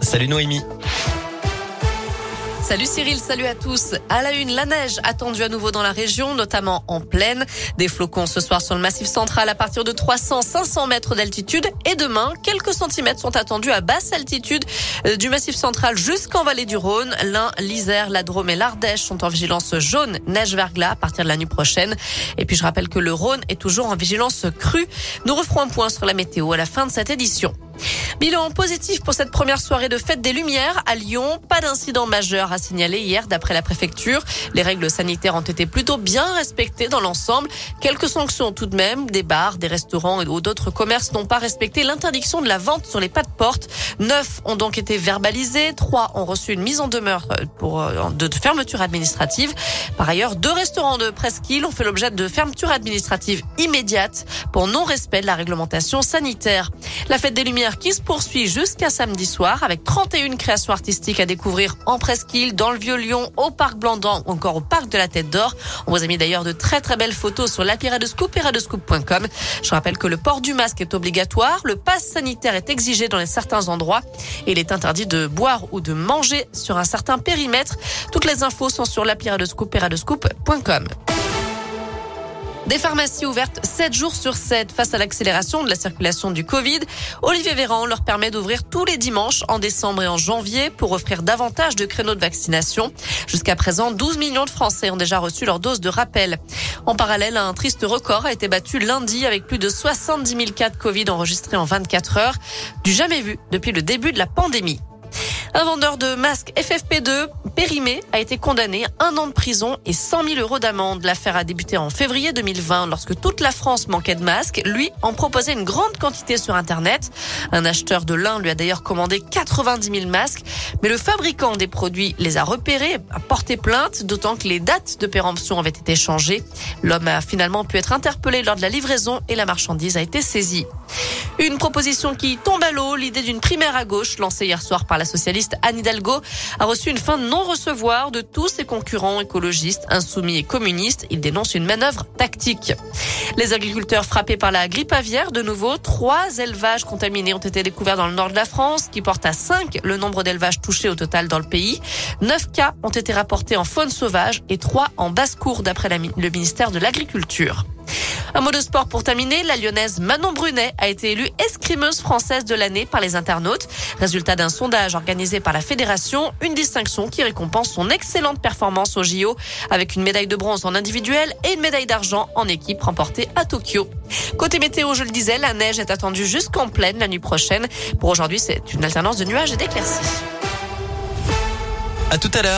Salut Noémie. Salut Cyril, salut à tous. À la une, la neige attendue à nouveau dans la région, notamment en plaine. Des flocons ce soir sur le massif central à partir de 300-500 mètres d'altitude. Et demain, quelques centimètres sont attendus à basse altitude euh, du massif central jusqu'en vallée du Rhône. L'Ain, l'Isère, la Drôme et l'Ardèche sont en vigilance jaune, neige verglas à partir de la nuit prochaine. Et puis je rappelle que le Rhône est toujours en vigilance crue. Nous referons un point sur la météo à la fin de cette édition. Bilan positif pour cette première soirée de fête des Lumières à Lyon. Pas d'incident majeur à signaler hier d'après la préfecture. Les règles sanitaires ont été plutôt bien respectées dans l'ensemble. Quelques sanctions tout de même. Des bars, des restaurants et d'autres commerces n'ont pas respecté l'interdiction de la vente sur les pas de porte. Neuf ont donc été verbalisés. Trois ont reçu une mise en demeure euh, pour euh, de fermeture administrative. Par ailleurs, deux restaurants de Presqu'île ont fait l'objet de fermeture administrative immédiate pour non-respect de la réglementation sanitaire. La fête des Lumières qui se poursuit jusqu'à samedi soir avec 31 créations artistiques à découvrir en Presqu'île, dans le Vieux-Lyon, au Parc Blandan ou encore au Parc de la Tête d'Or. On vous a mis d'ailleurs de très très belles photos sur l'appli Radescoop et radescoop.com. Je rappelle que le port du masque est obligatoire, le pass sanitaire est exigé dans certains endroits et il est interdit de boire ou de manger sur un certain périmètre. Toutes les infos sont sur l'appli Radescoop et radescoop.com. Des pharmacies ouvertes 7 jours sur 7 face à l'accélération de la circulation du Covid. Olivier Véran leur permet d'ouvrir tous les dimanches en décembre et en janvier pour offrir davantage de créneaux de vaccination. Jusqu'à présent, 12 millions de Français ont déjà reçu leur dose de rappel. En parallèle, un triste record a été battu lundi avec plus de 70 000 cas de Covid enregistrés en 24 heures, du jamais vu depuis le début de la pandémie. Un vendeur de masques FFP2 périmé a été condamné à un an de prison et 100 000 euros d'amende. L'affaire a débuté en février 2020 lorsque toute la France manquait de masques. Lui en proposait une grande quantité sur Internet. Un acheteur de lin lui a d'ailleurs commandé 90 000 masques. Mais le fabricant des produits les a repérés, a porté plainte, d'autant que les dates de péremption avaient été changées. L'homme a finalement pu être interpellé lors de la livraison et la marchandise a été saisie. Une proposition qui tombe à l'eau. L'idée d'une primaire à gauche lancée hier soir par la socialiste Anne Hidalgo a reçu une fin de non-recevoir de tous ses concurrents écologistes, insoumis et communistes. Il dénonce une manœuvre tactique. Les agriculteurs frappés par la grippe aviaire, de nouveau, trois élevages contaminés ont été découverts dans le nord de la France, qui porte à cinq le nombre d'élevages touchés au total dans le pays. Neuf cas ont été rapportés en faune sauvage et trois en basse-cour d'après le ministère de l'Agriculture. Un mot de sport pour terminer. La lyonnaise Manon Brunet a été élue escrimeuse française de l'année par les internautes. Résultat d'un sondage organisé par la fédération, une distinction qui récompense son excellente performance au JO avec une médaille de bronze en individuel et une médaille d'argent en équipe remportée à Tokyo. Côté météo, je le disais, la neige est attendue jusqu'en pleine la nuit prochaine. Pour aujourd'hui, c'est une alternance de nuages et d'éclaircies. À tout à l'heure.